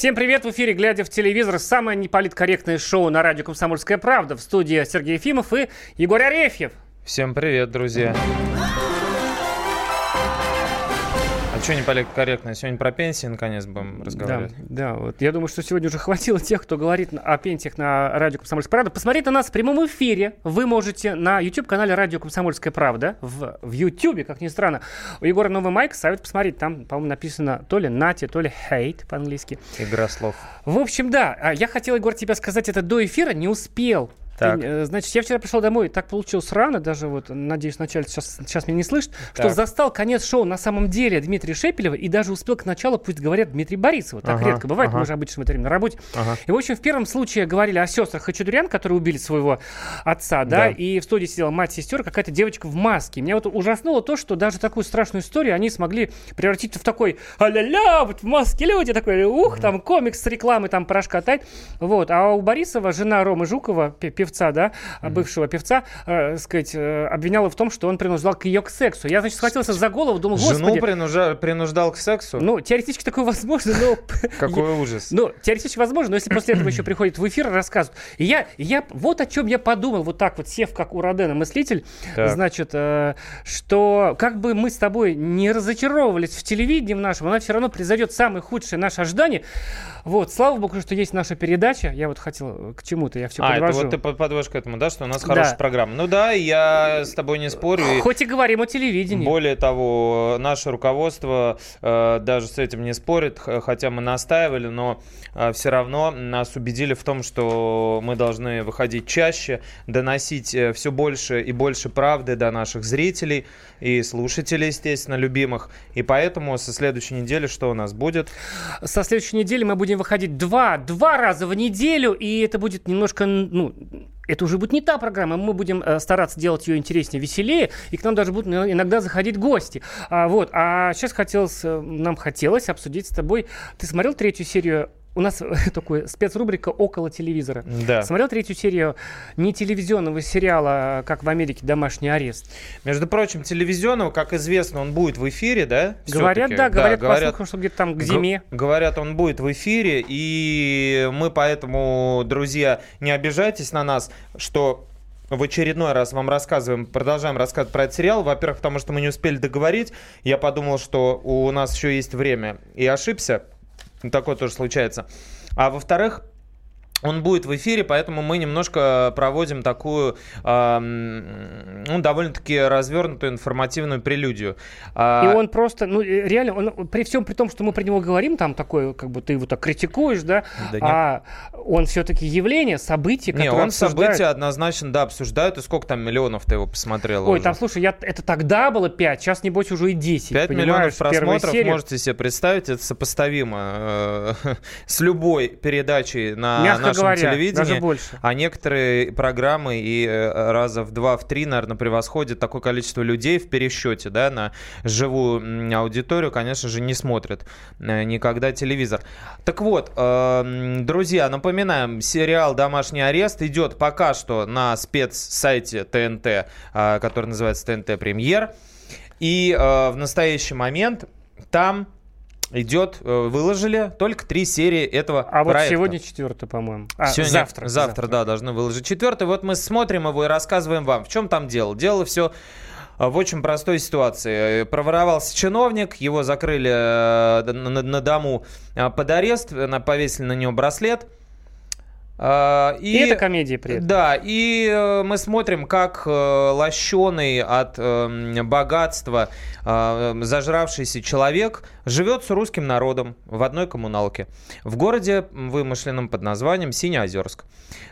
Всем привет! В эфире «Глядя в телевизор» самое неполиткорректное шоу на радио «Комсомольская правда». В студии Сергей Ефимов и Егор Арефьев. Всем привет, друзья. А что не политкорректно? Сегодня про пенсии наконец будем разговаривать. Да, да, вот я думаю, что сегодня уже хватило тех, кто говорит о пенсиях на радио «Комсомольская правда». Посмотреть на нас в прямом эфире вы можете на YouTube-канале радио «Комсомольская правда». В, в YouTube, как ни странно. У Егора новый майк, совет посмотреть. Там, по-моему, написано то ли «нати», то ли «хейт» по-английски. Игра слов. В общем, да. А Я хотел, Егор, тебе сказать это до эфира, не успел. Так. Э, Значит, я вчера пришел домой, так получилось рано, даже вот, надеюсь, вначале сейчас, сейчас меня не слышит, что Так. застал конец шоу на самом деле Дмитрия Шепелева и даже успел к началу, пусть говорят, Дмитрия Борисова. Так Ага, редко бывает, ага. мы же обычно в это время на работе. Ага. И, в общем, в первом случае говорили о сестрах Хачатурян, которые убили своего отца, да, Да. и в студии сидела мать сестер, какая-то девочка в маске. Меня вот ужаснуло то, что даже такую страшную историю они смогли превратить в такой а-ля-ля, вот в маске люди, такой, ух, там комикс с рекламой, там порошка тает. Вот. А у Борисова жена Ромы Жукова, пе- певца, да, бывшего певца, э, сказать, э, обвиняла в том, что он принуждал к ее к сексу. Я, значит, схватился за голову, думал, Жену господи, принужа- принуждал к сексу? ну, теоретически такое возможно, но... Какой ужас. Ну, теоретически возможно, но если после этого еще приходит в эфир и рассказывают. И я, я вот о чем я подумал, вот так вот, сев как у Родена мыслитель, Так. значит, э, что как бы мы с тобой не разочаровывались в телевидении в нашем, она все равно произойдет самое худшее наше ожидание. Вот, слава богу, что есть наша передача. Я вот хотел к чему-то, я все а, это подвожу. вот ты подводишь к этому, да, что у нас Да. хорошая программа. Ну да, я с тобой не спорю. Хоть и говорим о телевидении. Более того, наше руководство э, даже с этим не спорит, хотя мы настаивали, но все равно нас убедили в том, что мы должны выходить чаще, доносить все больше и больше правды до наших зрителей и слушателей, естественно, любимых. И поэтому со следующей недели что у нас будет? Со следующей недели мы будем выходить два, два раза в неделю, и это будет немножко, ну, это уже будет не та программа, мы будем э, стараться делать ее интереснее, веселее, и к нам даже будут иногда заходить гости. А, вот, а сейчас хотелось, э, нам хотелось обсудить с тобой, ты смотрел третью серию у нас такой спецрубрика «Около телевизора». Да. Смотрел третью серию не телевизионного сериала, как в Америке «Домашний арест». Между прочим, телевизионного, как известно, он будет в эфире, да? Говорят, да, говорят, по говорят, слухам, что где-то там к зиме. Говорят, он будет в эфире, и мы поэтому, друзья, не обижайтесь на нас, что в очередной раз вам рассказываем, продолжаем рассказывать про этот сериал. Во-первых, потому что мы не успели договорить. Я подумал, что у нас еще есть время. И ошибся. Такое тоже случается. А во-вторых, он будет в эфире, поэтому мы немножко проводим такую, эм, ну, довольно-таки развернутую информативную прелюдию. А, И он просто, ну, э, реально, он, при всем при том, что мы про него говорим, там такое, как бы ты его так критикуешь, да, Да нет. а он все-таки явление, событие, Не, которое он обсуждают. события однозначно, да, обсуждают. И сколько там миллионов ты его посмотрел Ой, уже? там, слушай, я, это тогда было 5, сейчас, небось, уже и 10. 5 понимаешь, миллионов просмотров, можете себе представить, это сопоставимо э, с любой передачей на Мягко нашем говоря, телевидении. больше. А некоторые программы и э, раза в два, в три, наверное, превосходят такое количество людей в пересчете, да, на живую аудиторию, конечно же, не смотрят э, никогда телевизор. Так вот, э, м, друзья, напоминаем, сериал «Домашний арест» идет пока что на спецсайте ТНТ, э, который называется ТНТ Премьер. И в настоящий момент там идет, э, выложили только три серии этого А вот проекта. сегодня четвертый, по-моему. А, Сегодня- завтра. Завтра, да, должны выложить четвертый. Вот мы смотрим его и рассказываем вам, в чем там дело. Дело все в очень простой ситуации. Э, Проворовался чиновник, его закрыли э, на, на- на дому э, под арест, э, повесили на него браслет. Э, И, это комедия при этом. Да, и э, мы смотрим, как э, лощеный от э, м, богатства э, зажравшийся человек живет с русским народом в одной коммуналке в городе, вымышленном под названием Синеозерск.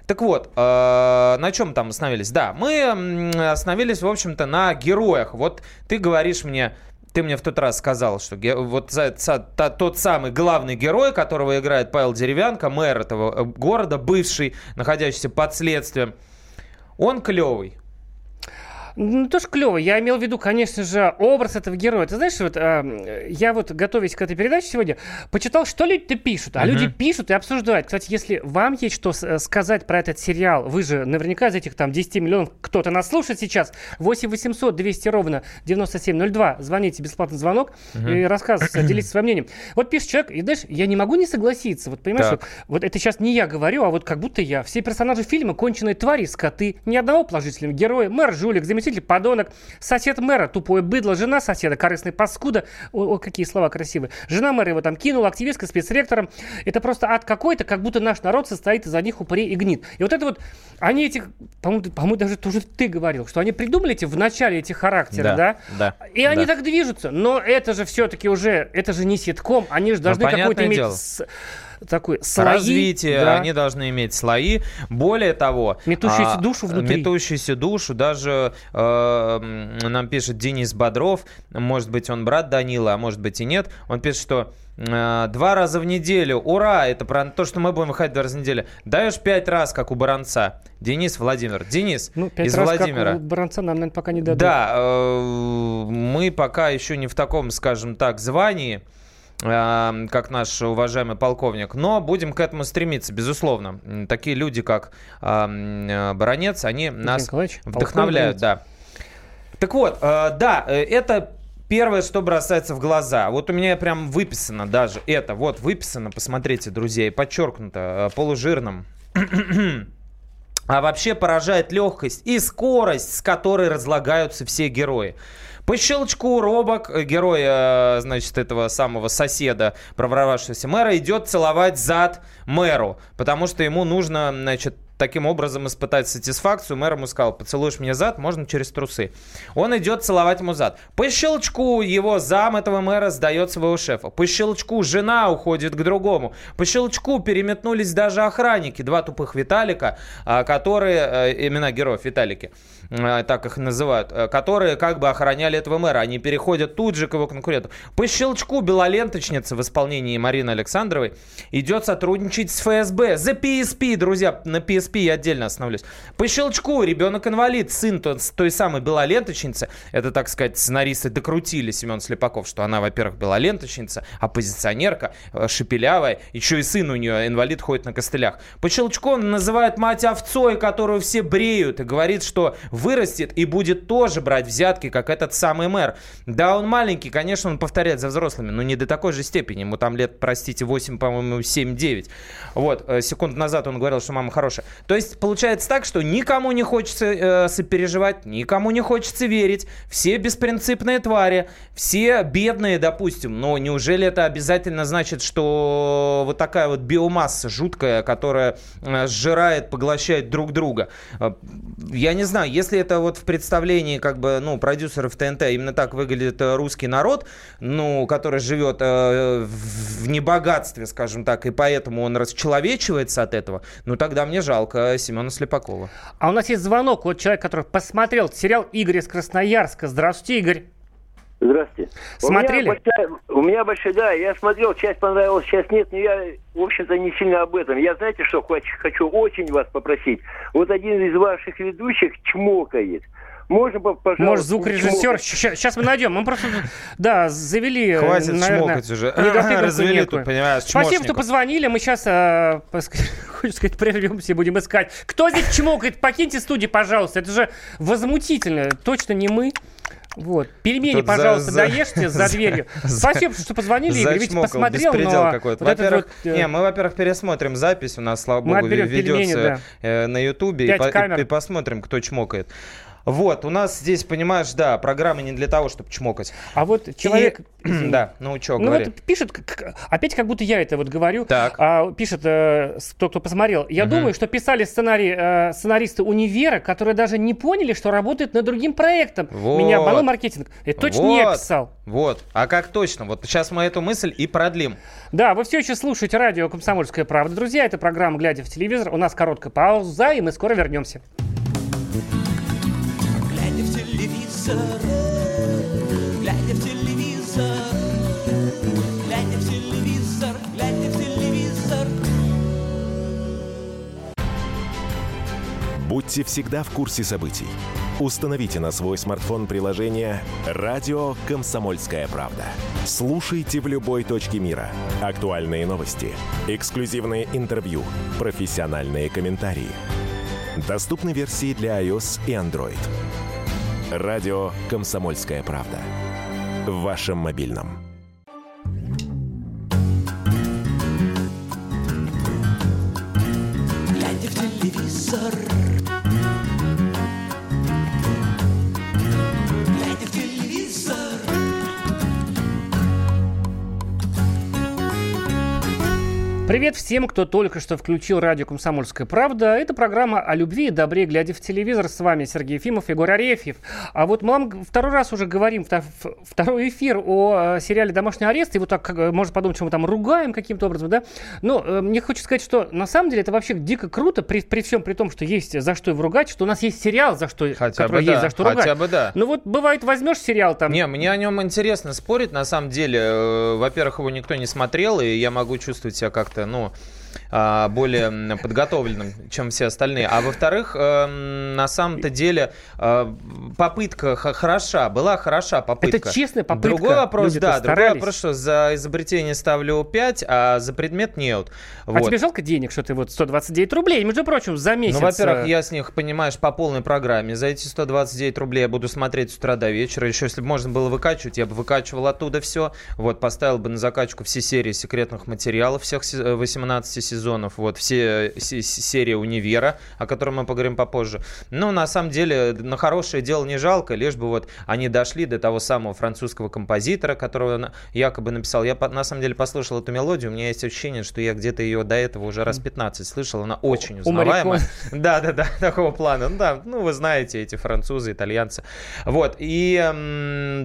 Так вот, э, на чем там остановились? Да, мы остановились, в общем-то, на героях. Вот ты говоришь мне, ты мне в тот раз сказал, что вот тот самый главный герой, которого играет Павел Деревянко, мэр этого э, города, бывший, находящийся под следствием, он клевый. Ну, тоже клево. Я имел в виду, конечно же, образ этого героя. Ты знаешь, вот э, я вот, готовясь к этой передаче сегодня, почитал, что люди-то пишут. А uh-huh. люди пишут и обсуждают. Кстати, если вам есть что э, сказать про этот сериал, вы же наверняка из этих там 10 миллионов кто-то нас слушает сейчас. 8 800 200 ровно 9702. Звоните, бесплатный звонок uh-huh. и рассказывайте, делитесь своим мнением. Вот пишет человек, и знаешь, я не могу не согласиться. Вот понимаешь, вот, вот это сейчас не я говорю, а вот как будто я. Все персонажи фильма конченые твари, скоты. Ни одного положительного героя. Мэр, жулик, заместитель заместитель, подонок, сосед мэра, тупое быдло, жена соседа, корыстный паскуда. О, о, какие слова красивые. Жена мэра его там кинула, активистка спецректором. Это просто ад какой-то, как будто наш народ состоит из одних упырей и гнит. И вот это вот, они этих, по-моему, по даже тоже ты говорил, что они придумали эти в начале эти характеры, да? Да. И они да. так движутся. Но это же все-таки уже, это же не ситком, они же должны ну, какой-то иметь... Дело такой слои. Развитие, да. они должны иметь слои. Более того... Метущуюся а, душу внутри. Метущуюся душу. Даже э, нам пишет Денис Бодров, может быть, он брат Данила, а может быть и нет. Он пишет, что э, два раза в неделю. Ура! Это про то, что мы будем выходить два раза в неделю. Даешь пять раз, как у Баранца. Денис Владимир. Денис ну, из раз, Владимира. Как у Баранца нам, наверное, пока не дадут. Да, э, мы пока еще не в таком, скажем так, звании как наш уважаемый полковник. Но будем к этому стремиться, безусловно. Такие люди, как э, Баронец, они нас Николаевич, вдохновляют. Да. Так вот, э, да, э, это Первое, что бросается в глаза. Вот у меня прям выписано даже это. Вот выписано, посмотрите, друзья, и подчеркнуто полужирным. А вообще поражает легкость и скорость, с которой разлагаются все герои. По щелчку Робок, э, герой, э, значит, этого самого соседа, проворовавшегося мэра, идет целовать зад мэру, потому что ему нужно, значит, таким образом испытать сатисфакцию. Мэр ему сказал, поцелуешь мне зад, можно через трусы. Он идет целовать ему зад. По щелчку его зам этого мэра сдает своего шефа. По щелчку жена уходит к другому. По щелчку переметнулись даже охранники, два тупых Виталика, а, которые, э, имена героев Виталики, э, так их называют, э, которые как бы охраняли этого мэра. Они переходят тут же к его конкуренту. По щелчку белоленточница в исполнении Марины Александровой идет сотрудничать с ФСБ. За PSP, друзья, на PSP PSP я отдельно остановлюсь. По щелчку ребенок-инвалид, сын то, той самой белоленточницы, это, так сказать, сценаристы докрутили Семен Слепаков, что она, во-первых, белоленточница, оппозиционерка, э, шепелявая, еще и сын у нее инвалид ходит на костылях. По щелчку он называет мать овцой, которую все бреют, и говорит, что вырастет и будет тоже брать взятки, как этот самый мэр. Да, он маленький, конечно, он повторяет за взрослыми, но не до такой же степени. Ему там лет, простите, 8, по-моему, 7-9. Вот, э, секунд назад он говорил, что мама хорошая. То есть получается так, что никому не хочется э, сопереживать, никому не хочется верить. Все беспринципные твари, все бедные, допустим. Но неужели это обязательно значит, что вот такая вот биомасса жуткая, которая э, сжирает, поглощает друг друга? Э, я не знаю, если это вот в представлении как бы, ну, продюсеров ТНТ именно так выглядит э, русский народ, ну, который живет э, в небогатстве, скажем так, и поэтому он расчеловечивается от этого, ну, тогда мне жалко жалко Семена Слепакова. А у нас есть звонок от человека, который посмотрел сериал «Игорь из Красноярска». Здравствуйте, Игорь. Здравствуйте. Смотрели? У меня, большая, у меня большая, да, я смотрел, часть понравилась, часть нет, но я, в общем-то, не сильно об этом. Я, знаете, что хочу, хочу очень вас попросить. Вот один из ваших ведущих чмокает. Можно, пожалуйста... Может, звукорежиссер? Сейчас мы найдем. Мы просто, да, завели, Хватит наверное, чмокать уже. Развели тут, понимаешь, Спасибо, что позвонили. Мы сейчас, э, хочу сказать, прервемся и будем искать. Кто здесь чмокает? Покиньте студию, пожалуйста. Это же возмутительно. Точно не мы. Вот. Пельмени, Тут пожалуйста, за, доешьте за, за дверью. Спасибо, что позвонили, Игорь. Ведь посмотрел, но... какой-то. Вот во-первых, вот, э... не, мы, во-первых, пересмотрим запись. У нас, слава богу, ведется пельмени, да. э, на Ютубе. И, и, и посмотрим, кто чмокает. Вот, у нас здесь, понимаешь, да, программа не для того, чтобы чмокать. А вот человек... И... да, ну что, ну говори. вот пишет, опять как будто я это вот говорю. Так. А, пишет э, тот, кто посмотрел. Я угу. думаю, что писали сценарий э, сценаристы универа, которые даже не поняли, что работают над другим проектом. Вот. Меня обманул маркетинг. Это точно вот. не я писал. Вот. А как точно? Вот сейчас мы эту мысль и продлим. Да, вы все еще слушаете радио «Комсомольская правда». Друзья, это программа «Глядя в телевизор». У нас короткая пауза, и мы скоро вернемся телевизор, глядя в телевизор, глядя в телевизор, глядя в телевизор. Будь Будьте всегда в курсе событий. Установите на свой смартфон приложение «Радио Комсомольская правда». Слушайте в любой точке мира. Актуальные новости, эксклюзивные интервью, профессиональные комментарии. Доступны версии для iOS и Android. «Радио Комсомольская правда». В вашем мобильном. Глядя в телевизор Привет всем, кто только что включил радио «Комсомольская правда». Это программа о любви и добре, глядя в телевизор. С вами Сергей Ефимов, Егор Арефьев. А вот мы вам второй раз уже говорим, второй эфир о э, сериале «Домашний арест». И вот так, э, можно подумать, что мы там ругаем каким-то образом, да? Но э, мне хочется сказать, что на самом деле это вообще дико круто, при, при всем при том, что есть за что его ругать, что у нас есть сериал, за что, Хотя который бы есть да, за что ругать. хотя бы да. Ну вот бывает, возьмешь сериал там, Не, мне о нем интересно спорить, на самом деле. Во-первых, его никто не смотрел, и я могу чувствовать себя как-то, ну, более м, подготовленным, чем все остальные. А во-вторых, эм, на самом-то деле э, попытка хороша, была хороша попытка. Это честная попытка. Другой вопрос, Люди-то да, другой вопрос, что за изобретение ставлю 5, а за предмет нет. а Вот. тебе жалко денег, что ты вот 129 рублей, между прочим, за месяц. Ну, во-первых, э, я с них, понимаешь, по полной программе. За эти 129 рублей я буду смотреть с утра до вечера. Еще если бы можно было выкачивать, я бы выкачивал оттуда все. Вот, поставил бы на закачку все серии секретных материалов, всех се- э, 18 сезонов. Вот, все се- се- серии «Универа», о котором мы поговорим попозже. Ну, на самом деле, на хорошее дело не жалко, лишь бы вот они дошли до того самого французского композитора, которого якобы написал. Я, на самом деле, послушал эту мелодию, у меня есть ощущение, что я где-то ее до этого уже раз 15 слышал, она очень узнаваемая. Да, да, да, такого плана. Ну да, ну вы знаете, эти французы, итальянцы. Вот, и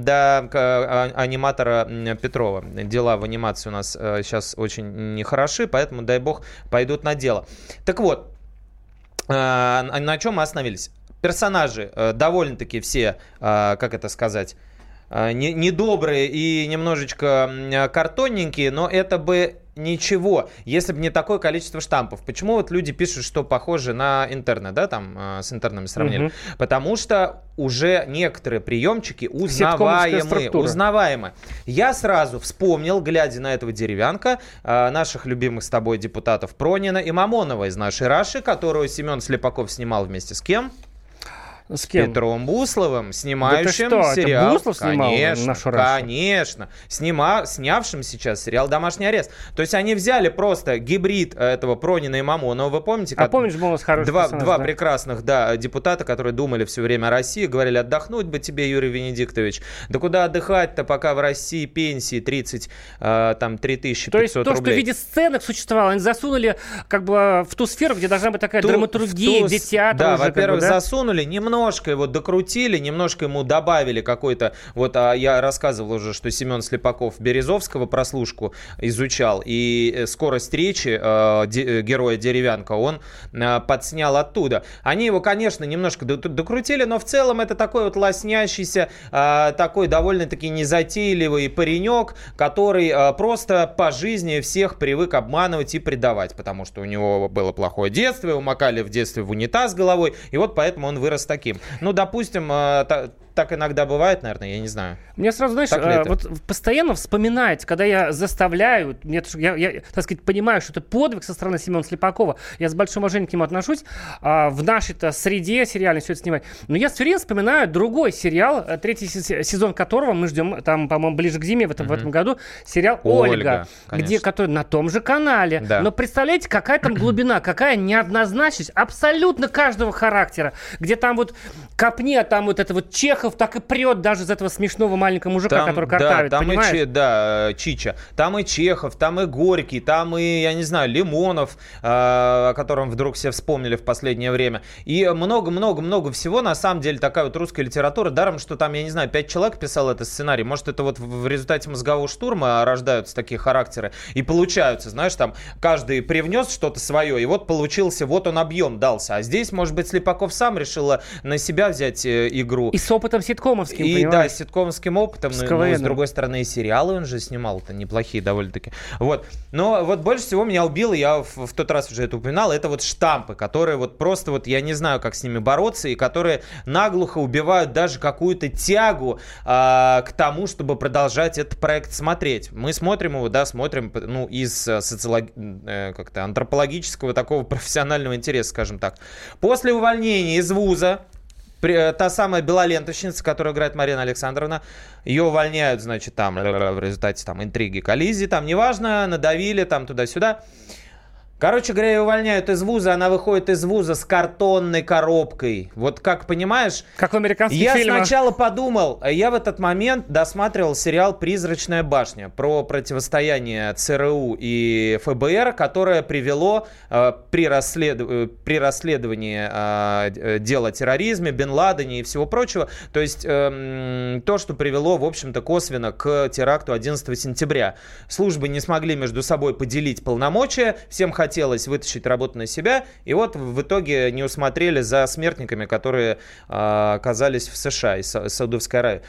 до к- а- аниматора Петрова. Дела в анимации у нас сейчас очень нехороши, поэтому, дай бог, пойдут на дело. Так вот, а, на чем мы остановились? Персонажи э, довольно-таки все, а, как это сказать, а, не- недобрые и немножечко картонненькие, но это бы ничего, если бы не такое количество штампов. Почему вот люди пишут, что похоже на интернет, да, там э, с интернами сравнили? Мгм. Потому что уже некоторые приемчики узнаваемые, узнаваемые. Я сразу вспомнил, глядя на этого деревянка, э, наших любимых с тобой депутатов Пронина и Мамонова из нашей Раши, которую Семен Слепаков снимал вместе с кем? С кем? Петром Бусловым, снимающим что, это сериал. Буслов снимал конечно, нашу Рашу? конечно. Снима... Снявшим сейчас сериал «Домашний арест». То есть они взяли просто гибрид э, этого Пронина и Мамонова. Вы помните? А как- помнишь, был у нас хороший Два, персонаж, два да? прекрасных, да, депутата, которые думали все время о России, говорили, отдохнуть бы тебе, Юрий Венедиктович. Да куда отдыхать-то, пока в России пенсии 30, э, там, 3500 То есть то, что в рублей. виде сценок существовало, они засунули как бы в ту сферу, где должна быть такая Ту- драматургия, ту где театр Да, уже как бы, во-первых, да? засунули, немножко его докрутили, немножко ему добавили какой-то... Вот а, я рассказывал уже, что Семен Слепаков Березовского прослушку изучал, и э, скорость речи э, де- э, героя Деревянка он э, подснял оттуда. Они его, конечно, немножко до- докрутили, но в целом это такой вот лоснящийся, э, такой довольно-таки незатейливый паренек, который э, просто по жизни всех привык обманывать и предавать, потому что у него было плохое детство, его макали в детстве в унитаз головой, и вот поэтому он вырос таким. Ну, допустим, э, так иногда бывает, наверное, я не знаю. Мне сразу, знаешь, это? вот постоянно вспоминать, когда я заставляю, мне, я, я, так сказать, понимаю, что это подвиг со стороны Семена Слепакова, я с большим уважением к нему отношусь, а, в нашей-то среде сериальной все это снимать. Но я все время вспоминаю другой сериал, э, третий се- сезон которого мы ждем, там, по-моему, ближе к зиме в этом, в этом году, сериал Ольга, «Ольга», где, который на том же канале. Да. Но представляете, какая там глубина, какая неоднозначность абсолютно каждого характера, где там вот копни, а там вот это вот Чехов так и прет даже из этого смешного маленького мужика, который картавит, да, там понимаешь? и Че- да, э, Чича, там и Чехов, там и Горький, там и, я не знаю, Лимонов, э, о котором вдруг все вспомнили в последнее время. И много-много-много всего, на самом деле, такая вот русская литература, даром, что там, я не знаю, пять человек писал этот сценарий, может, это вот в результате мозгового штурма рождаются такие характеры и получаются, знаешь, там каждый привнес что-то свое, и вот получился, вот он объем дался. А здесь, может быть, Слепаков сам решил на себя взять э, игру. И с опытом опытом ситкомовским, И да, понимаешь? с ситкомским опытом, С ну, ну, с КВНом. другой стороны, и сериалы он же снимал-то неплохие довольно-таки. Вот. Но вот больше всего меня убило, я в, в тот раз уже это упоминал, это вот штампы, которые вот просто вот, я не знаю, как с ними бороться, и которые наглухо убивают даже какую-то тягу а, к тому, чтобы продолжать этот проект смотреть. Мы смотрим его, да, смотрим, ну, из э, социолог... э, как-то антропологического такого профессионального интереса, скажем так. После увольнения из вуза э, та самая белоленточница, которую играет Марина Александровна, ее увольняют, значит, там в результате там интриги, коллизии, там неважно, надавили там туда-сюда. Короче говоря, ее увольняют из вуза, она выходит из вуза с картонной коробкой. Вот как понимаешь, Как в американских я фильмах. сначала подумал, э, я в этот момент досматривал сериал «Призрачная башня» про противостояние ЦРУ и ФБР, которое привело э, при, расслед- э, при расследовании э, э, дела о терроризме, Бен Ладене и всего прочего. То есть эм, то, что привело, в общем-то, косвенно к теракту 11 сентября. Службы не смогли между собой поделить полномочия, всем хотелось вытащить работу на себя, и вот в итоге не усмотрели за смертниками, которые а, оказались в США Са- Саудовской Аравии.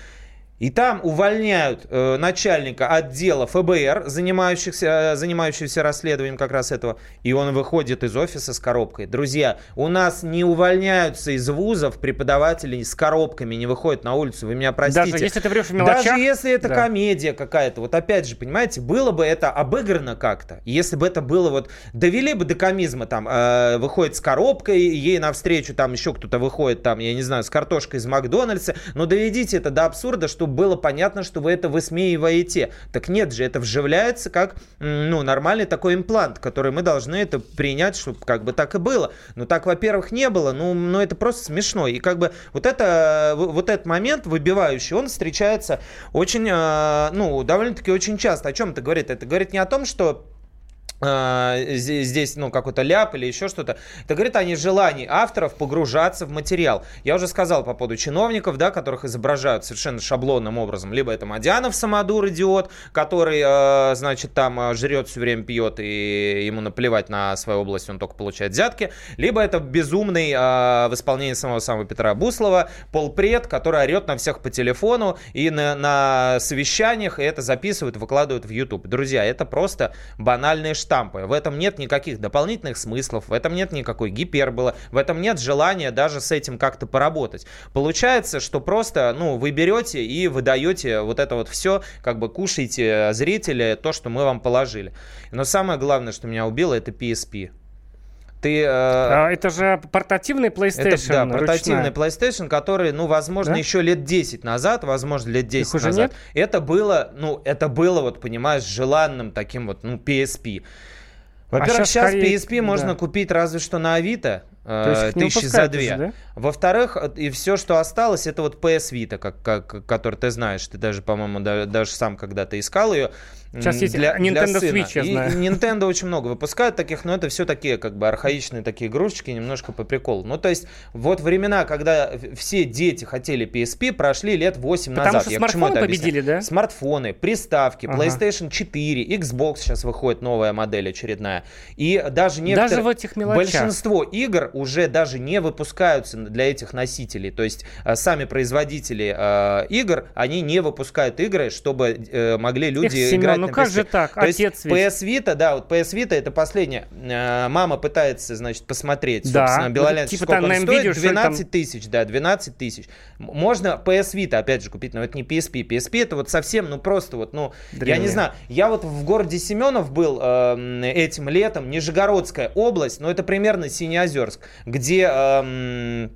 И там увольняют э, начальника отдела ФБР, занимающихся, э, занимающегося расследованием как раз этого, и он выходит из офиса с коробкой. Друзья, у нас не увольняются из вузов преподаватели с коробками, не выходят на улицу, вы меня простите. Даже если ты врешь в мелочах. Даже если это да. комедия какая-то, вот опять же, понимаете, было бы это обыграно как-то, если бы это было вот, довели бы до комизма, там, э, выходит с коробкой, ей навстречу там еще кто-то выходит, там, я не знаю, с картошкой из Макдональдса, но доведите это до абсурда, чтобы было понятно, что вы это высмеиваете. Так нет же, это вживляется как, ну, нормальный такой имплант, который мы должны это принять, чтобы как бы так и было. Но так, во-первых, не было, ну, ну это просто смешно. И как бы вот это, в- вот этот момент выбивающий, он встречается очень, э, ну, довольно-таки очень часто. О чем это говорит? Это говорит не о том, что здесь, ну, какой-то ляп или еще что-то. Это говорит о нежелании авторов погружаться в материал. Я уже сказал по поводу чиновников, да, которых изображают совершенно шаблонным образом. Либо это Мадянов самодур, идиот, который, э, значит, там э, жрет все время, пьет, и ему наплевать на свою область, он только получает взятки. Либо это безумный в исполнении самого самого Петра Буслова полпред, который орет на всех по телефону и на, на совещаниях, и это записывают, выкладывают в YouTube. Друзья, это просто банальные штампы. В этом нет никаких дополнительных смыслов, в этом нет никакой гиперболы, в этом нет желания даже с этим как-то поработать. Получается, что просто, ну, вы берете и выдаете вот это вот все, как бы кушаете зрители то, что мы вам положили. Но самое главное, что меня убило, это PSP. Ты, э, А, это же портативный PlayStation. это, да, портативный ручная. PlayStation, который, ну, возможно, Да? еще лет 10 назад, возможно, лет 10 уже назад. Это было, ну, это было, вот, понимаешь, желанным таким вот, ну, PSP. Во-первых, щас сейчас скорее, PSP можно да. купить разве что на Авито, То есть э, их тысячи за две. да? Во-вторых, и все, что осталось, это вот PS Vita, как, как, который ты знаешь. Ты даже, по-моему, да- даже сам когда-то искал ее. Сейчас есть Nintendo сына. Switch, я И знаю. Nintendo очень много выпускают таких, но это все такие как бы архаичные такие игрушечки, немножко по приколу. Ну, то есть, вот времена, когда все дети хотели PSP, прошли лет 8 Потому назад. что к чему смартфоны объясняю? победили, да? Смартфоны, приставки, Ага. PlayStation 4, Xbox сейчас выходит новая модель очередная. И даже некоторые... Даже в этих мелочах. Большинство игр уже даже не выпускаются для этих носителей. То есть э, сами производители э, игр, они не выпускают игры, чтобы э, могли люди Эх, играть ну как же так? То есть Отец ведь. PS Vita, да, вот PS Vita это последнее. Э, Мама пытается, значит, посмотреть, Да. собственно, Ну, Белолент, типа сколько там он стоит. Nvidia, что ли, там? 12 тысяч, да, 12 тысяч. Можно PS Vita, опять же, купить, но это не PSP. PSP это вот совсем, ну просто вот, ну, я Древняя. не знаю. Я вот в городе Семенов был эм, этим летом, Нижегородская область, но это примерно Синеозерск, где эм,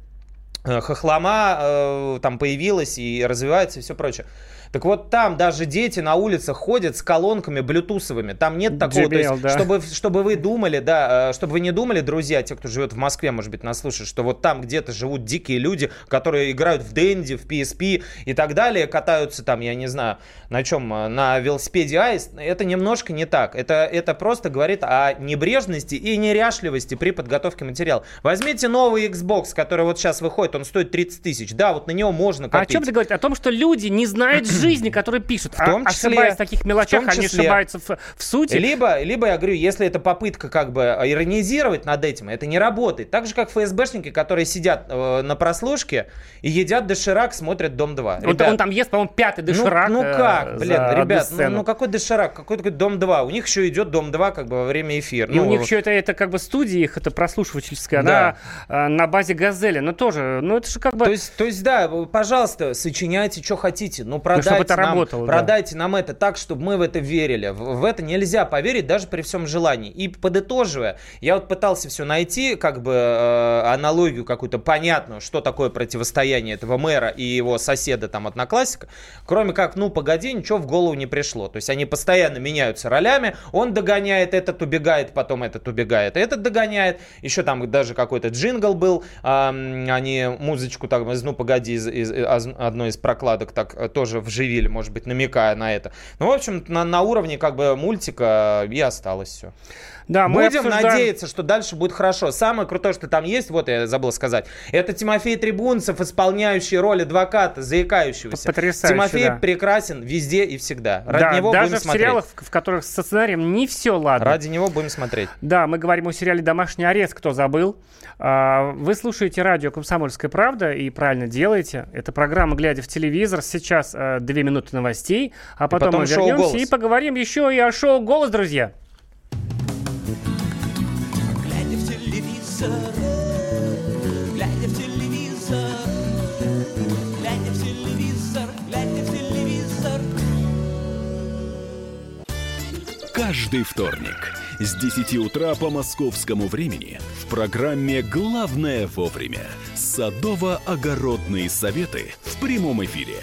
э, хохлома э, там появилась и развивается и все прочее. Так вот там даже дети на улицах ходят с колонками блютусовыми. Там нет такого, то есть, JBL, да. чтобы, чтобы вы думали, да, э, чтобы вы не думали, друзья, те, кто живет в Москве, может быть, нас слушают, что вот там где-то живут дикие люди, которые играют в Дэнди, в PSP и так далее, катаются там, я не знаю, на чем, э, на велосипеде Аист. Это немножко не так. Это, это просто говорит о небрежности и неряшливости при подготовке материала. Возьмите новый Xbox, который вот сейчас выходит, он стоит 30 тысяч. Да, вот на него можно А о копить. чем ты говоришь? О том, что люди не знают жизни, которые пишут. В том А- числе- ошибаясь в таких мелочах, в том они числе. ошибаются в, в сути. Либо, либо я говорю, если это попытка как бы иронизировать над этим, это не работает. Так же, как ФСБшники, которые сидят э, на прослушке и едят доширак, смотрят «Дом-2». Он, Ребят, он там ест, по-моему, пятый ну, доширак. ну э, как, за блин, ребят, ну, ну какой доширак, какой такой Дом-2? У них еще идет Дом-2 как бы во время эфира. И Ну, у них еще это, это как бы студия их, это прослушивательская, Да. она э, на базе «Газели». Ну тоже, ну это же как бы... То есть, то есть, да, пожалуйста, сочиняйте, что хотите, но чтобы продайте, это нам, работало, да. продайте нам это так, чтобы мы в это верили. В, в это нельзя поверить даже при всем желании. И подытоживая, я вот пытался все найти, как бы э, аналогию какую-то понятную, что такое противостояние этого мэра и его соседа там одноклассника, кроме как, ну погоди, ничего в голову не пришло. То есть они постоянно меняются ролями, он догоняет, этот убегает, потом этот убегает, этот догоняет. Еще там даже какой-то джингл был, ам, они музычку так, из, ну погоди, из, из- из одной из прокладок так э, тоже вживили, может быть, намекая на это. Ну, в общем, на, на уровне как бы мультика и осталось все. Да, мы Будем обсуждаем- надеяться, что дальше будет хорошо. Самое крутое, что там есть, вот я забыл сказать, это Тимофей Трибунцев, исполняющий роль адвоката, заикающегося. Потрясающе, Тимофей да. прекрасен везде и всегда. Ради Да, него даже будем в смотреть. сериалах, в, которых со сценарием не все ладно. Ради него будем смотреть. Да, мы говорим о сериале «Домашний арест», кто забыл. А, Вы слушаете радио «Комсомольская правда» и правильно делаете. Это программа «Глядя в телевизор». Сейчас э, две минуты новостей, а потом, потом мы вернемся и поговорим еще и о шоу «Голос», друзья. Телевизор, глядя в телевизор, глядя в телевизор, глядя в телевизор. Каждый вторник с 10 утра по московскому времени в программе «Главное вовремя» садово-огородные советы в прямом эфире.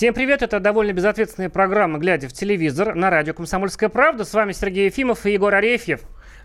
Всем привет, это довольно безответственная программа «Глядя в телевизор» на радио «Комсомольская правда». С вами Сергей Ефимов и Егор Арефьев.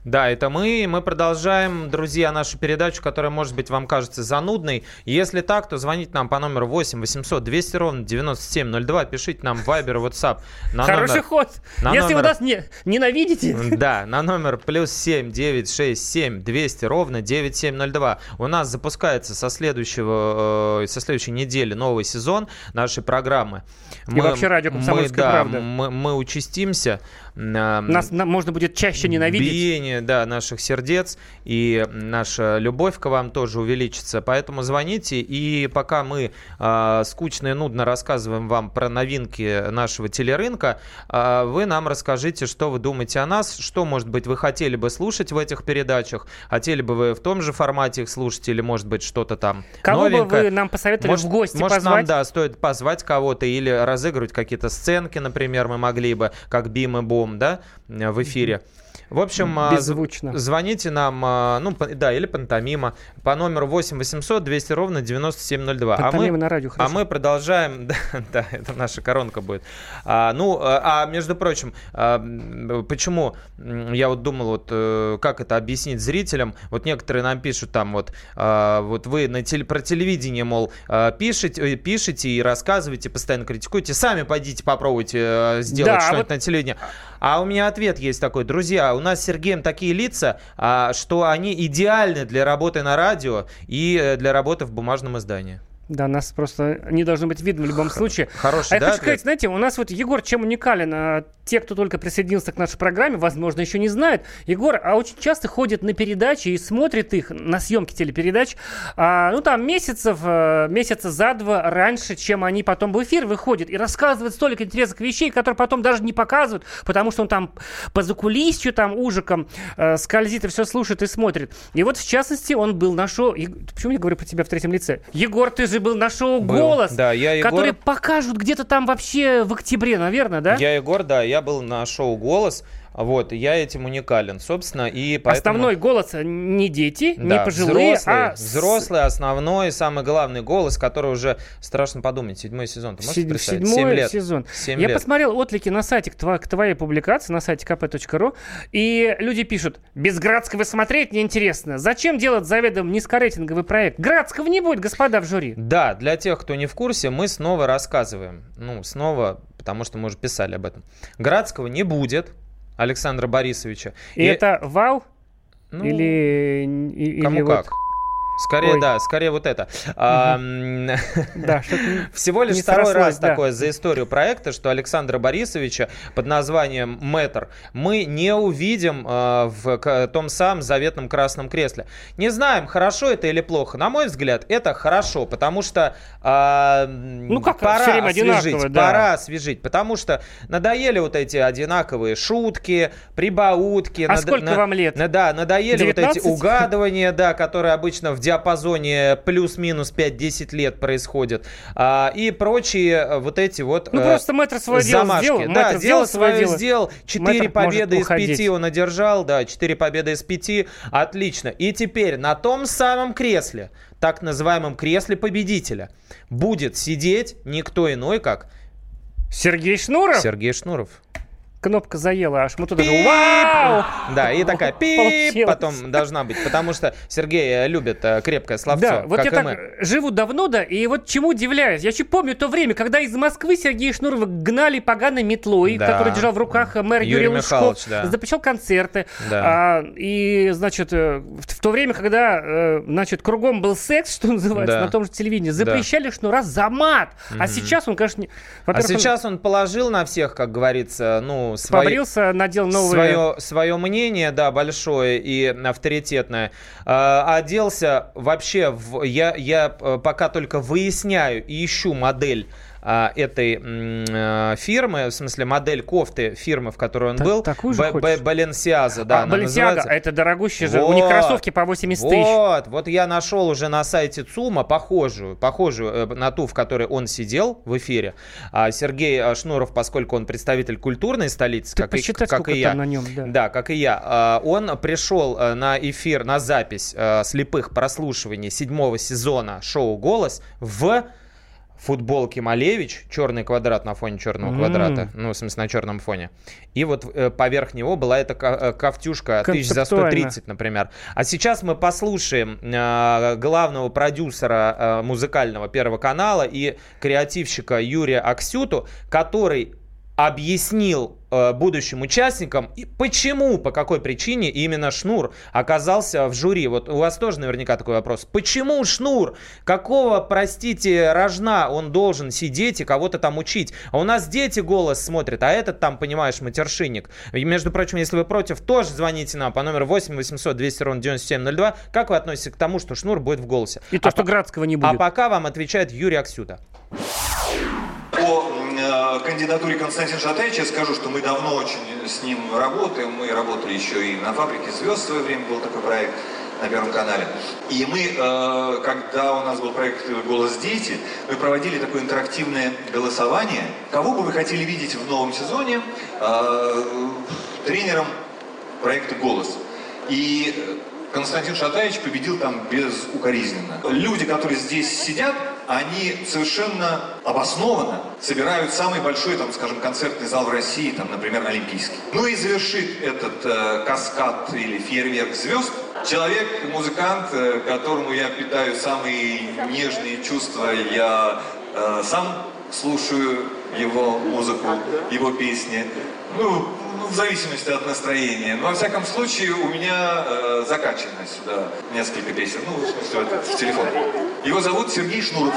Да, это мы. Мы продолжаем, друзья, нашу передачу, которая, может быть, вам кажется занудной. Если так, то звоните нам по номеру 8 800 200 ровно 9702. Пишите нам в Viber, WhatsApp. На Хороший номер- ход. на Если вы номер- нас не, ненавидите, Да, на номер плюс 7 967 200 ровно 9702. У нас запускается со следующего, э, со следующей недели новый сезон нашей программы. И вообще радио мы, «Комсомольская да, правда». Мы, мы участимся. М, нас на- можно будет чаще ненавидеть. Биение, да, наших сердец и наша любовь к вам тоже увеличится. Поэтому звоните, и пока мы а, скучно и нудно рассказываем вам про новинки нашего телерынка, а, вы нам расскажите, что вы думаете о нас, что, может быть, вы хотели бы слушать в этих передачах, хотели бы вы в том же формате их слушать, или, может быть, что-то там Кого бы новенькое. вы нам посоветовали Может, в гости может, позвать? нам, да, стоит позвать кого-то или разыгрывать какие-то сценки, например, мы могли бы, как Бим и Бом, да, в эфире. В общем, а, Беззвучно. зв- звоните нам, а, ну, да, или пантомима, по номеру 8 800 200 ровно 9702. Пантомима а мы, на радио, а хорошо. мы продолжаем, да, да, это наша коронка будет. А, ну, а, а, между прочим, а, почему я вот думал, вот э, как это объяснить зрителям? Вот некоторые нам пишут там вот, а, вот вы на теле, про телевидение, мол, а, пишете, э, пишете и рассказываете, постоянно критикуете, сами пойдите попробуйте э, сделать Да, что-нибудь вот- на телевидении. А у меня ответ есть такой, друзья, у нас с Сергеем такие лица, а, что они идеальны для работы на радио и э, для работы в бумажном издании. Да, нас просто не должно быть видно в любом случае. Хороший, а я да, хочу ответ? сказать, знаете, у нас вот Егор чем уникален? а, те, кто только присоединился к нашей программе, возможно, еще не знают. Егор, а очень часто ходит на передачи и смотрит их на съемки телепередач, а, ну там месяцев, э, месяца за два раньше, чем они потом в эфир выходят и рассказывает столько интересных вещей, которые потом даже не показывают, потому что он там по закулисью, там ужиком э, скользит и все слушает и смотрит. И вот в частности он был на шоу... Е- Почему я говорю про тебя в третьем лице? Егор, ты же был на шоу Был. «Голос», Да, я Егор. который покажут где-то там вообще в октябре, наверное, да? Я Егор, да, я был на шоу «Голос», вот, и я этим уникален, собственно, и поэтому... Основной голос э, не дети, не Да, пожилые, взрослый, а взрослый, основной, самый главный голос, который уже страшно подумать. Седьмой сезон, ты можешь Седь- представить? Седьмой Семь лет. сезон. Семь Я лет. посмотрел отклики на сайте к, тва- к твоей публикации, на сайте kp.ru, и люди пишут, без Градского смотреть неинтересно. Зачем делать заведомо низкорейтинговый проект? Градского не будет, господа в жюри. Да, для тех, кто не в курсе, мы снова рассказываем. Ну, снова, потому что мы уже писали об этом. Градского не будет, Александра Борисовича. И, это вау? ну, или, и- или Кому вот- как. Скорее, Ой. да, скорее вот это. А, Да, Всего лишь второй раз такое за историю проекта, что Александра Борисовича под названием «Мэтр» мы не увидим э, в том самом заветном красном кресле. Не знаем, хорошо это или плохо. На мой взгляд, это хорошо, потому что э, ну как пора освежить, пора освежить, потому что надоели вот эти одинаковые шутки, прибаутки. А сколько вам лет? да, надоели вот эти 19? угадывания, да, которые обычно в диапазоне плюс-минус 5-10 лет происходят. А, и прочие э, вот эти вот Ну, э, просто мэтр свое дело замашки. сделал. Да, дело свое дело. сделал. Четыре Мэтр может победы из уходить. пяти он одержал, да, четыре победы из пяти. Отлично. И теперь на том самом кресле, так называемом кресле победителя, будет сидеть никто иной, как Сергей Шнуров? Сергей Шнуров. Кнопка заела, аж мы туда же вау! Да, и такая пип потом должна быть, потому что Сергей э, любит э, крепкое словцо, Да, вот я так мы. живу давно, да, и вот чему удивляюсь. Я еще помню то время, когда из Москвы Сергея Шнурова гнали поганой метлой, который держал в руках мэр Юрий Лужков, запрещал концерты. А, и, значит, э, в, то время, когда, значит, кругом был секс, что называется, на том же телевидении, запрещали Шнура за мат. А сейчас он, конечно, не- А сейчас он положил на всех, как говорится, ну, свои, побрился, надел новые... свое, свое мнение, да, большое и авторитетное. А, оделся вообще, в, я, я э, пока только выясняю и ищу модель этой м, э, фирмы, в смысле модель кофты фирмы, в которой он Та- был. такую же Б- хочешь? Б- Balenciaga, да, а, называется. это дорогущие же. У них кроссовки по 80 тысяч. Вот, вот я нашел уже на сайте ЦУМа похожую, похожую э, на ту, в которой он сидел в эфире. А Сергей Шнуров, поскольку он представитель культурной столицы, Ты как, и, как и я, на нем, да. да, как и я, а, он пришел э, на эфир, на запись э, слепых прослушиваний седьмого сезона шоу «Голос» в футболке Малевич, черный квадрат на фоне черного М. квадрата, ну, в смысле, на черном фоне. И вот э, поверх него была эта ка- э, кофтюшка тысяч за Концептуально. 130, например. А сейчас мы послушаем э, главного продюсера э, музыкального Первого канала и креативщика Юрия Аксюту, который объяснил э, будущим участникам, и почему, по какой причине именно Шнур оказался в жюри. Вот у вас тоже наверняка такой вопрос. Почему Шнур? Какого, простите, рожна он должен сидеть и кого-то там учить? А у нас дети голос смотрят, а этот там, понимаешь, матершинник. И, между прочим, если вы против, тоже звоните нам по номеру 8 800 200 ровно 9702. Как вы относитесь к тому, что Шнур будет в голосе? И то, А что по- Градского не А будет. пока вам отвечает Юрий Аксюта. По кандидатуре Константина Шатаевича я скажу, что мы давно очень с ним работаем. Мы работали еще и на фабрике звезд в свое время был такой проект на Первом канале. И мы, э, когда у нас был проект «Голос дети», мы проводили такое интерактивное голосование. Кого бы вы хотели видеть в новом сезоне э, тренером проекта «Голос»? И Константин Шатаевич победил там безукоризненно. Люди, которые здесь сидят, они совершенно обоснованно собирают самый большой, там, скажем, концертный зал в России, там, например, Олимпийский. Ну и завершит этот э, каскад или фейерверк звезд человек, музыкант, э, которому я питаю самые нежные чувства. Я э, сам слушаю его музыку, его песни. Ну, ну, в зависимости от настроения. Но, во всяком случае, у меня э, закачано сюда несколько песен. Ну, в смысле, это, в телефон. Его зовут Сергей Шнуров.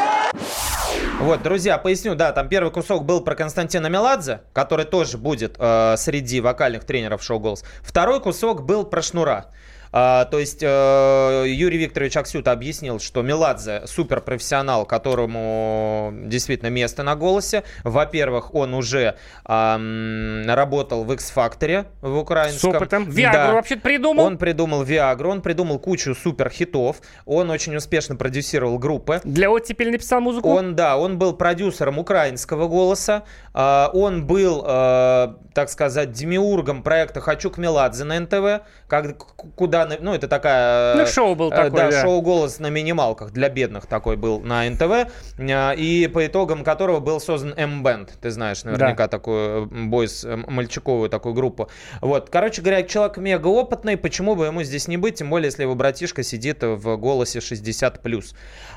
Вот, друзья, поясню, да, там первый кусок был про Константина Меладзе, который тоже будет э, среди вокальных тренеров шоу «Голос». Второй кусок был про Шнура. А, то есть э, Юрий Викторович Аксюта объяснил, что Меладзе суперпрофессионал, которому действительно место на голосе. Во-первых, он уже ам, работал в X-Factor в С украинском. опытом. Виагру Да. вообще придумал. Он придумал Виагру, он придумал кучу супер хитов, он очень успешно продюсировал группы. Для оттепели написал музыку. Он, да, он был продюсером украинского голоса. А, Он был, э, так сказать, демиургом проекта «Хочу к Меладзе» на НТВ, как, куда, на- ну, это такая... Ну, шоу был э, такое, Да, да. шоу «Голос» на минималках для бедных такой был на НТВ, э, и по итогам которого был создан M-Band. Ты знаешь наверняка такую э, бойс, мальчиковую такую группу. Вот, короче говоря, человек мега опытный, почему бы ему здесь не быть, тем более, если его братишка сидит в «Голосе 60+.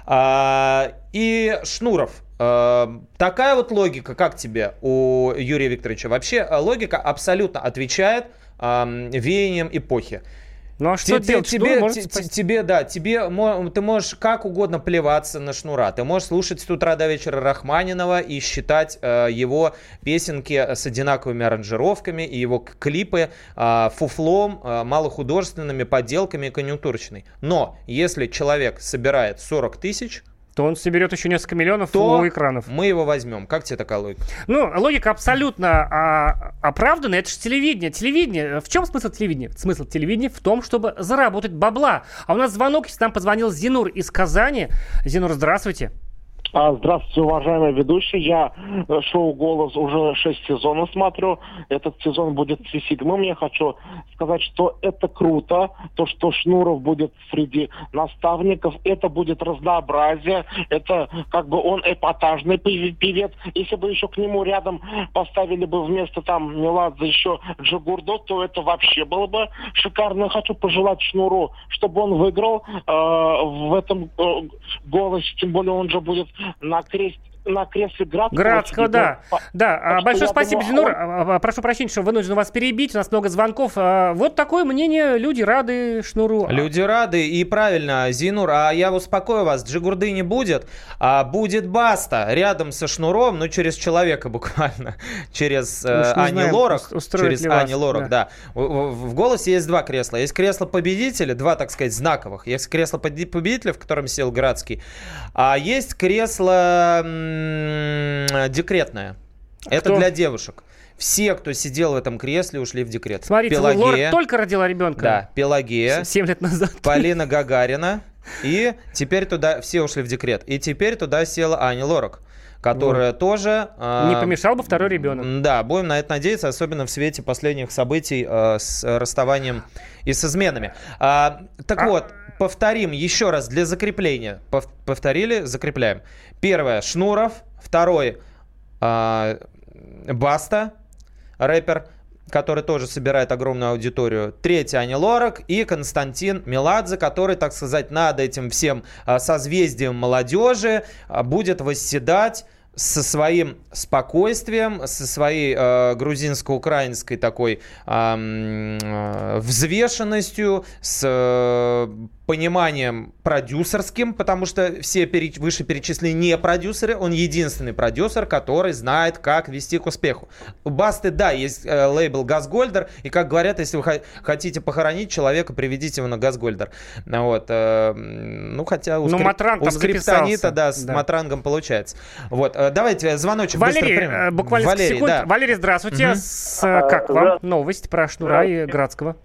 А, и Шнуров. Такая вот логика, как тебе у Юрия Викторовича? Вообще логика абсолютно отвечает веяниям эпохи. Ну а что делать? тебе, Шнур может те- спасти. тебе, да, тебе ты можешь как угодно плеваться на шнура. Ты можешь слушать с утра до вечера Рахманинова и считать э, его песенки с одинаковыми аранжировками и его клипы э, фуфлом, э, малохудожественными подделками и. Но если человек собирает 40 тысяч, То он соберет еще несколько миллионов то у экранов. мы его возьмем. Как тебе такая логика? Ну, логика абсолютно а, оправдана. Это же телевидение. Телевидение. В чем смысл телевидения? Смысл телевидения в том, чтобы заработать бабла. А у нас звонок, нам позвонил Зинур из Казани. Зинур, здравствуйте. А, Здравствуйте, уважаемый ведущий. Я э, шоу «Голос» уже шесть сезонов смотрю. Этот сезон будет седьмым. Я хочу сказать, что это круто. То, что Шнуров будет среди наставников, это будет разнообразие. Это как бы он эпатажный пев- певец. Если бы еще к нему рядом поставили бы вместо там Меладзе еще Джигурдо, то это вообще было бы шикарно. Хочу пожелать Шнуру, чтобы он выиграл э, в этом э, голосе. Тем более он же будет на кресте на кресле Градского. Градского, да. Ну, Да, а, что большое спасибо, думаю, Зинур. он- А, а, Прошу прощения, что вынужден вас перебить. У нас много звонков. А, Вот такое мнение. Люди рады Шнуру. Люди рады и правильно, Зинур, а я успокою вас, Джигурды не будет, а будет Баста рядом со Шнуром, ну через человека буквально, через э, Ани знаем, Лорак, через ли вас, Ани Лорак, да. В, в- в голосе есть два кресла, есть кресло победителя, два, так сказать, знаковых, есть кресло победителя, в котором сел Градский, а есть кресло м, декретное, это Кто? для девушек. Все, кто сидел в этом кресле, ушли в декрет. Смотрите, Пелагея, Лорак только родила ребенка. да, Пелагея, 7 лет назад. Полина Гагарина. И теперь туда все ушли в декрет. И теперь туда села Аня Лорак, которая тоже... а, Не помешал бы второй ребенок. Да, будем на это надеяться, особенно в свете последних событий а, с расставанием и с изменами. А, так А- вот, повторим еще раз для закрепления. Пов- повторили, закрепляем. Первое Шнуров, второй а, Баста, рэпер, который тоже собирает огромную аудиторию. Третий Ани Лорак и Константин Меладзе, который, так сказать, над этим всем а, созвездием молодежи а, будет восседать со своим спокойствием, со своей э, грузинско-украинской такой м, э, взвешенностью, с э, пониманием продюсерским, потому что все переч- вышеперечисленные не продюсеры, он единственный продюсер, который знает, как вести к успеху. У Басты, да, есть э, лейбл Газгольдер, и, как говорят, если вы хо- хотите похоронить человека, приведите его на Газгольдер. Вот, э, ну, хотя у, Ну, скрип- у скриптонита, записался. да, с Да. Матрангом получается. Вот, э, давайте звоночек быстро Валерий, примем. э, буквально Валерий, секунд. да. Валерий, здравствуйте. Мгм. С, э, как А, вам здра- новость про Шнура и Градского?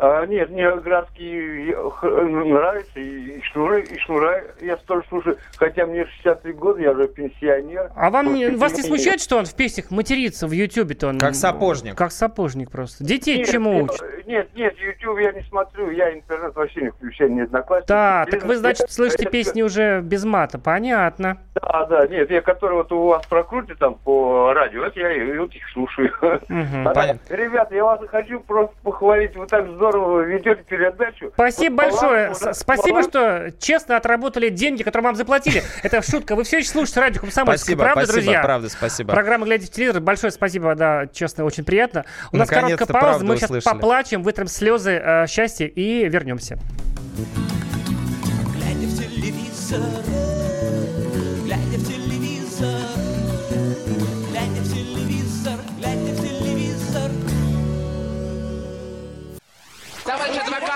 А, нет, мне Градский х- нравится, и, и Шнура, и Шнура я тоже слушаю, хотя мне 63 года, я уже пенсионер. А вам не- вас не смущает, что он в песнях матерится в Ютубе-то? Он, Как сапожник. Как сапожник просто. Детей Нет, чему нет, учат? Нет, нет, YouTube я не смотрю, я интернет вообще не включаю, не одноклассники. Да, так вы, значит, слышите это- песни уже без мата. Понятно. Да, да, нет, я, которые вот у вас прокрутят там по радио, это я и вот их слушаю. Мгм. А, Понятно. Ребята, я вас хочу просто похвалить, вы так здорово ведете передачу. Спасибо Вот большое. баланс, Спасибо, баланс. что честно отработали деньги, которые вам заплатили. Это шутка. Вы все еще слушаете радио Комсомольская. Спасибо, Правда, спасибо, друзья? правда, спасибо. Программа «Глядя в телевизор». Большое спасибо, да, честно, очень приятно. У нас короткая пауза, мы сейчас поплачем, вытрем слезы э, счастья и вернемся. Глядя в телевизор,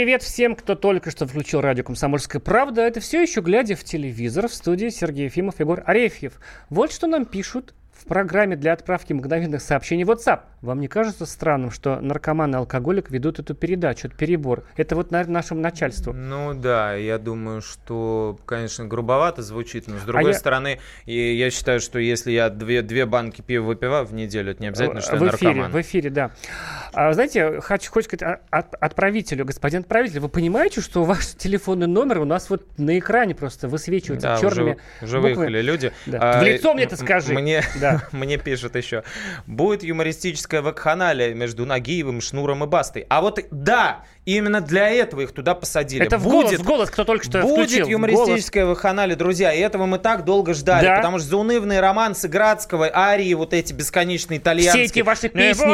Привет всем, кто только что включил радио «Комсомольская правда». Это все еще глядя в телевизор в студии Сергей Ефимов, Егор Арефьев. Вот что нам пишут в программе для отправки мгновенных сообщений WhatsApp. Вам не кажется странным, что наркоман и алкоголик ведут эту передачу? Это перебор. Это вот, наверное, нашему начальству. Ну да, я думаю, что, конечно, грубовато звучит, но с другой я- стороны, и я считаю, что если я две, две банки пива выпиваю в неделю, это не обязательно, что в я эфире, наркоман. в эфире, да. А, знаете, хочу, хочу сказать а- от- отправителю, господин отправитель, вы понимаете, что ваш телефонный номер у нас вот на экране просто высвечивается Да, черными уже, уже буквами. выехали люди. Да. В лицо мне это скажи. Мне, Да. мне пишут еще. Будет юмористическая вакханалия между Нагиевым, Шнуром и Бастой. А вот да, именно для этого их туда посадили. Это в Будет голос, в голос, кто только что Будет включил. юмористическая вакханалия, друзья, и этого мы так долго ждали, Да. потому что заунывные романсы Градского, арии, вот эти бесконечные голос. итальянские. Все эти ваши песни.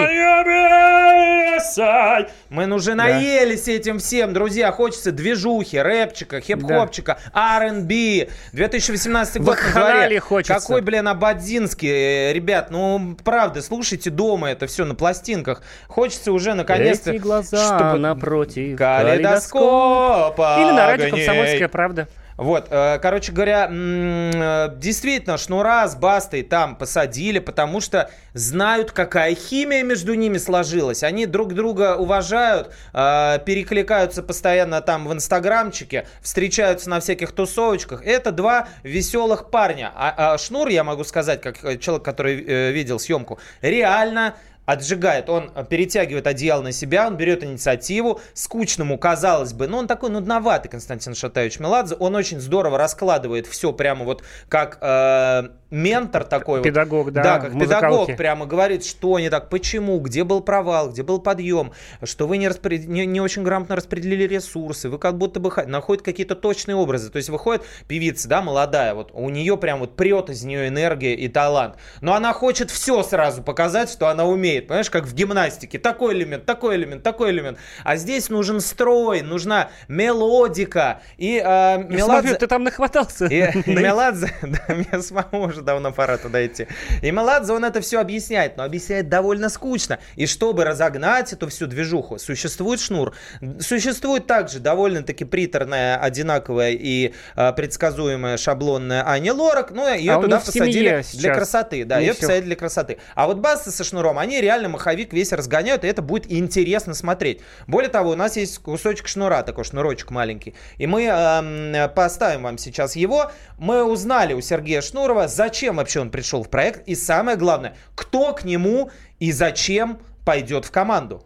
Мы уже наелись этим всем, друзья. Хочется движухи, рэпчика, хип-хопчика, R&B. 2018 год на дворе. хочется. Какой, блин, Абадзинский. Ребят, ну, правда, слушайте дома это все на пластинках. Хочется уже, наконец-то... Эти глаза чтобы- напротив. Калейдоскопа Или на радио. «Комсомольская правда». Вот, э, короче говоря, э, действительно, Шнура с Бастой там посадили, потому что знают, какая химия между ними сложилась. Они друг друга уважают, э, перекликаются постоянно там в инстаграмчике, встречаются на всяких тусовочках. Это два веселых парня. А, а Шнур, я могу сказать, как человек, который видел съемку, реально отжигает, он э, перетягивает одеяло на себя, он берет инициативу, скучному, казалось бы, но он такой нудноватый, Константин Шатаевич Меладзе, он очень здорово раскладывает все прямо вот как э, ментор такой. вот. Педагог, да, Да, как педагог прямо говорит, что не так, почему, где был провал, где был подъем, что вы не, распоряд- не, не очень грамотно распределили ресурсы, вы как будто бы находят какие-то точные образы. То есть выходит певица, да, молодая, вот у нее прям вот прет из нее энергия и талант. Но она хочет все сразу показать, что она умеет. Понимаешь, как в гимнастике. Такой элемент, такой элемент, такой элемент. А здесь нужен строй, нужна мелодика. И э, Меладзе- смотрю, ты там нахватался. и, и Меладзе, да, мне самому уже давно пора туда идти. И Меладзе, он это все объясняет, но объясняет довольно скучно. И чтобы разогнать эту всю движуху, существует шнур. Существует также довольно-таки приторная, одинаковая и э, предсказуемая шаблонная Аня Лорак, но ее А туда посадили для красоты. Да, ее посадили для красоты. А вот Баста со шнуром, они реально маховик весь разгоняют, и это будет интересно смотреть. Более того, у нас есть кусочек шнура, такой шнурочек маленький. И мы эм, поставим вам сейчас его. Мы узнали у Сергея Шнурова, зачем вообще он пришел в проект, и самое главное, кто к нему и зачем пойдет в команду.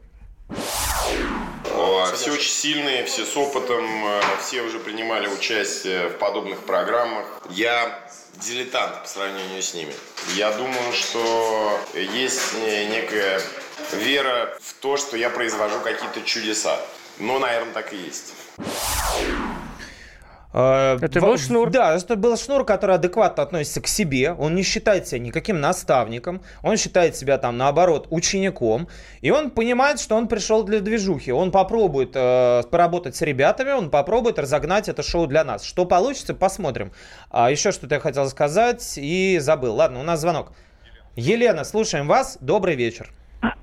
Все очень сильные, все с опытом, э, все уже принимали участие в подобных программах. Я дилетант по сравнению с ними. Я думаю, что есть не- некая вера в то, что я произвожу какие-то чудеса. Но, наверное, так и есть. Это был Шнур? Да, это был Шнур, который адекватно относится к себе. Он не считает себя никаким наставником. Он считает себя там, наоборот, учеником. И он понимает, что он пришел для движухи. Он попробует э, поработать с ребятами, он попробует разогнать это шоу для нас. Что получится, посмотрим. А еще что-то я хотел сказать и забыл. Ладно, у нас звонок. Елена, слушаем вас. Добрый вечер.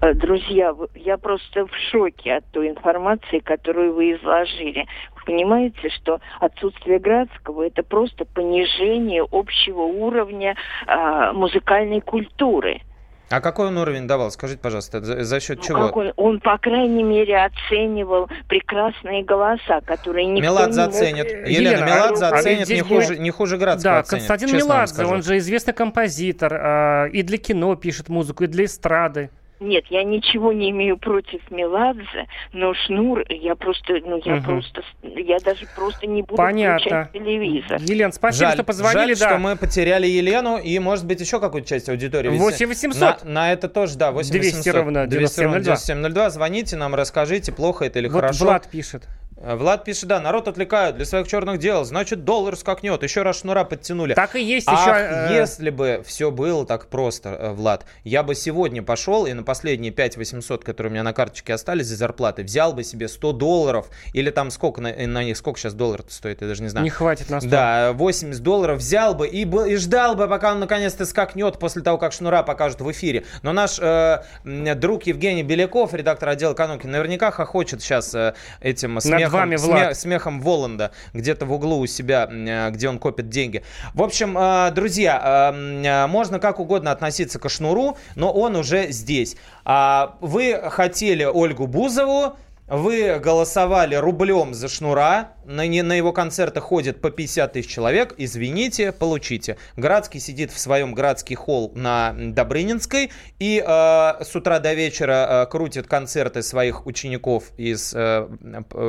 Э, Друзья, вы- я просто в шоке от той информации, которую вы изложили. Вы понимаете, что отсутствие Градского – это просто понижение общего уровня а, музыкальной культуры. А какой он уровень давал? Скажите, пожалуйста, за, за счет Ну, чего? как он, он, по крайней мере, оценивал прекрасные голоса, которые никто Меладзе не мог... оценит. Э, Елена, Елена, Меладзе а- а ведь оценит здесь не будет- хуже, не хуже Градского Да, оценит, Константин Меладзе, он же известный композитор, а, и для кино пишет музыку, и для эстрады. Нет, я ничего не имею против Меладзе, но Шнур, я просто, ну, я Мгм. просто, я даже просто не буду Понятно. включать телевизор. Елена, спасибо, жаль, что позвонили. жаль, да. что мы потеряли Елену и, может быть, еще какую-то часть аудитории. Ведь 8800. На, на это тоже, да, 8 200 ровно 9702. 9702. Звоните нам, расскажите, плохо это или Вот хорошо. Влад пишет. Э, Влад пишет, да, народ отвлекают для своих черных дел, значит, доллар скакнет, еще раз шнура подтянули. Так и есть Ах, еще... э, если бы все было так просто, э, Влад, я бы сегодня пошел и на последние 5 800, которые у меня на карточке остались за зарплаты, взял бы себе 100 долларов, или там сколько на, на них, сколько сейчас доллар стоит, я даже не знаю. Не хватит на 100. Да, 80 долларов взял бы и, и ждал бы, пока он наконец-то скакнет после того, как Шнура покажут в эфире. Но наш э, друг Евгений Беляков, редактор отдела экономики, наверняка хохочет сейчас э, этим смехом, вами, сме- Влад. смехом Воланда где-то в углу у себя, э, где он копит деньги. В общем, э, друзья, э, можно как угодно относиться к Шнуру, но он уже здесь. А Вы хотели Ольгу Бузову, вы голосовали рублем за Шнура, на, не- на его концерты ходит по 50 тысяч человек, извините, получите. Градский сидит в своем Градский холл на Добрынинской и э, с утра до вечера э, крутит концерты своих учеников из э,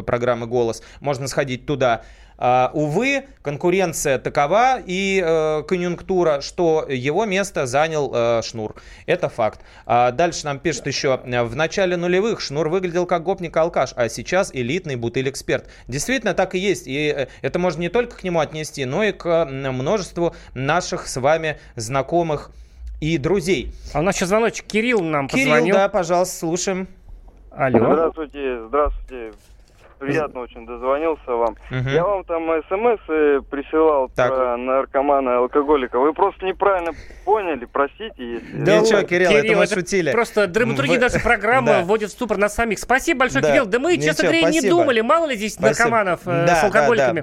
программы «Голос». Можно сходить туда. А, увы, конкуренция такова и э, конъюнктура, что его место занял э, Шнур. Это факт. А дальше нам пишет еще, в начале нулевых Шнур выглядел как гопник-алкаш, а сейчас элитный бутыль-эксперт. Действительно так и есть. И э, это можно не только к нему отнести, но и к множеству наших с вами знакомых и друзей. А у нас сейчас звоночек. Кирилл нам Кирилл, позвонил. да, пожалуйста, слушаем. Алло. Здравствуйте, здравствуйте. Приятно очень дозвонился вам. Мгм. Я вам там смс присылал Так. про наркомана и алкоголика. Вы просто неправильно поняли, простите, если... Да ничего, Кирилл, это мы это шутили. Просто драматургия нашей программы Да. вводит в ступор нас самих. Спасибо большое, Да. Кирилл. Да мы, честно говоря, не думали. Мало ли здесь Спасибо. наркоманов э, Да, с да, алкоголиками.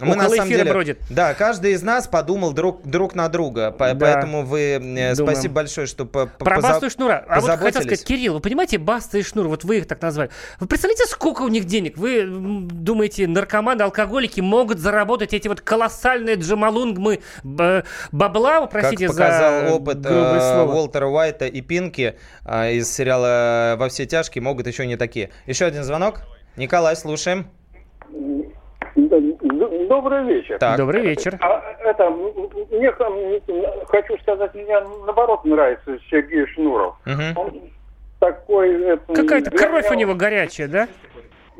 да. Мы на самом деле, бродит. да, каждый из нас подумал друг, друг на друга, по- Да. поэтому вы, э, Думаем. спасибо большое, что по, Про поза- Басту и Шнура. А вот хотел сказать, Кирилл, вы понимаете, Баста и Шнур, вот вы их так назвали. Вы представляете, сколько у них денег? Вы м, думаете, наркоманы, алкоголики могут заработать эти вот колоссальные джамалунгмы бабла, Как простите показал за опыт э. Уолтера Уайта и Пинки э, из сериала «Во все тяжкие» могут еще не такие. Еще один звонок. Николай, слушаем. Добрый вечер. Так. Добрый вечер. А, это, мне хочу сказать, мне наоборот нравится Сергей Шнуров. Мгм. Он такой... это, Какая-то кровь у него горячая, да?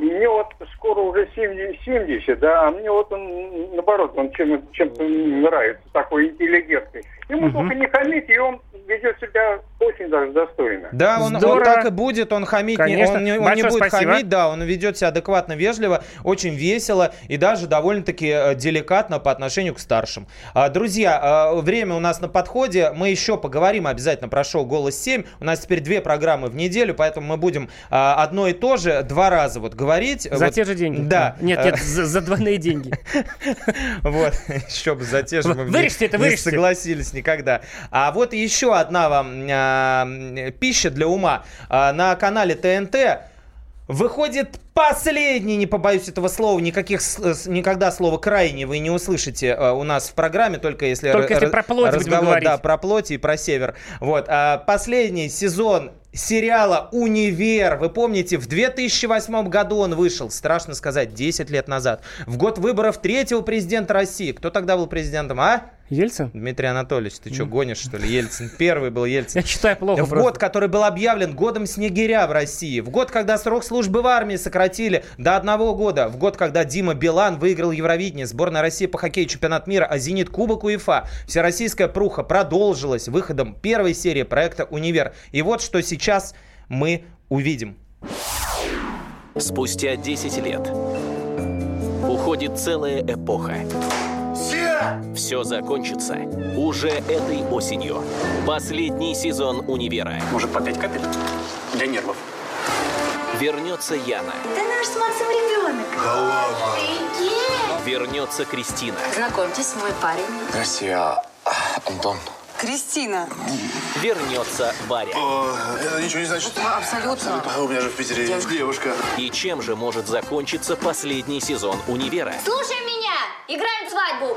Мне вот скоро уже 70, 70, да, а мне вот он, наоборот, он чем, чем-то нравится, такой интеллигентный. Ему Мгм. только не хамите, и он ведет себя очень даже достойно. Да, он, он так и будет, он хамить, не, Конечно. он, не, он не Большое будет спасибо. хамить, да, он ведет себя адекватно, вежливо, очень весело и даже довольно-таки э, деликатно по отношению к старшим. А, Друзья, а, время у нас на подходе, мы еще поговорим обязательно про шоу «Голос 7», у нас теперь две программы в неделю, поэтому мы будем а, одно и то же два раза вот говорить. За Вот, те же деньги. Да. Нет, нет, за, за двойные деньги. Вот, еще бы за те же мы Вырежьте это, не согласились никогда. А вот еще одна вам пища для ума. А, на канале ТНТ выходит последний, не побоюсь этого слова, никаких, никогда слова крайне вы не услышите а, у нас в программе, только если, Только если про плоть разговор, да, про плоть и про север. Вот, а, последний сезон сериала «Универ». Вы помните, в 2008 году он вышел, страшно сказать, 10 лет назад. В год выборов третьего президента России. Кто тогда был президентом, а? Ельцин? Дмитрий Анатольевич, ты что, гонишь, что ли? Ельцин. Первый был Ельцин. Я читаю плохо В просто. год, который был объявлен годом снегиря в России. В год, когда срок службы в армии сократили до одного года. В год, когда Дима Билан выиграл Евровидение, сборная России по хоккею чемпионат мира, а Зенит Кубок УЕФА. Всероссийская пруха продолжилась выходом первой серии проекта «Универ». И вот что сейчас мы увидим. Спустя 10 лет уходит целая эпоха. Все закончится уже этой осенью. Последний сезон «Универа». Может, по 5 капель? Для нервов. Вернется Яна. Да наш с Максом ребенок. Да ладно. Вернется Кристина. Знакомьтесь, мой парень. Здрасте, я Антон. Кристина. Вернется Варя. Это ничего не значит. Абсолютно. У меня же в Питере есть девушка. И чем же может закончиться последний сезон «Универа»? Слушай меня! Играем в свадьбу!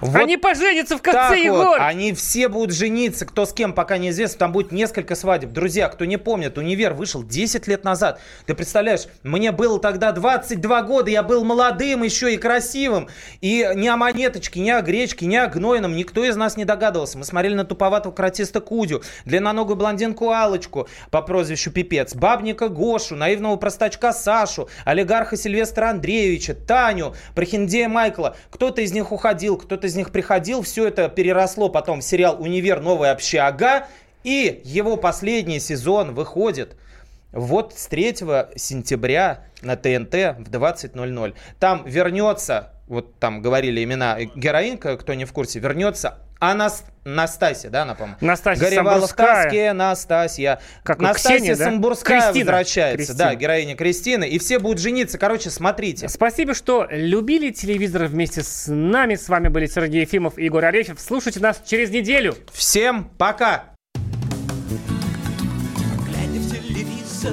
Вот Они поженятся в конце, так Егор! вот, они все будут жениться, кто с кем, пока неизвестно. Там будет несколько свадеб. Друзья, кто не помнит, «Универ» вышел 10 лет назад. Ты представляешь, мне было тогда 22 года, я был молодым еще и красивым. И ни о монеточке, ни о гречке, ни о гнойном никто из нас не догадывался. Мы смотрели на туповатого каратиста Кудю, длинноногую блондинку Алочку по прозвищу Пипец, бабника Гошу, наивного простачка Сашу, олигарха Сильвестра Андреевича, Таню, прохиндея Майкла. Кто-то из них уходил, кто-то из них приходил. Все это переросло потом в сериал «Универ. Новая общага». И его последний сезон выходит вот с 3 сентября на ТНТ в 20.00. Там вернется, вот там говорили имена героинка, кто не в курсе, вернется Анас... Настасья, да, она, по-моему? Настасья Горевала в таске, Настасья. Как Настасья Ксении, да? Самбурская Кристина. возвращается, Кристина. да, героиня Кристины. И все будут жениться. Короче, смотрите. Спасибо, что любили телевизор вместе с нами. С вами были Сергей Ефимов и Егор Арефьев. Слушайте нас через неделю. Всем пока! Глядя в телевизор,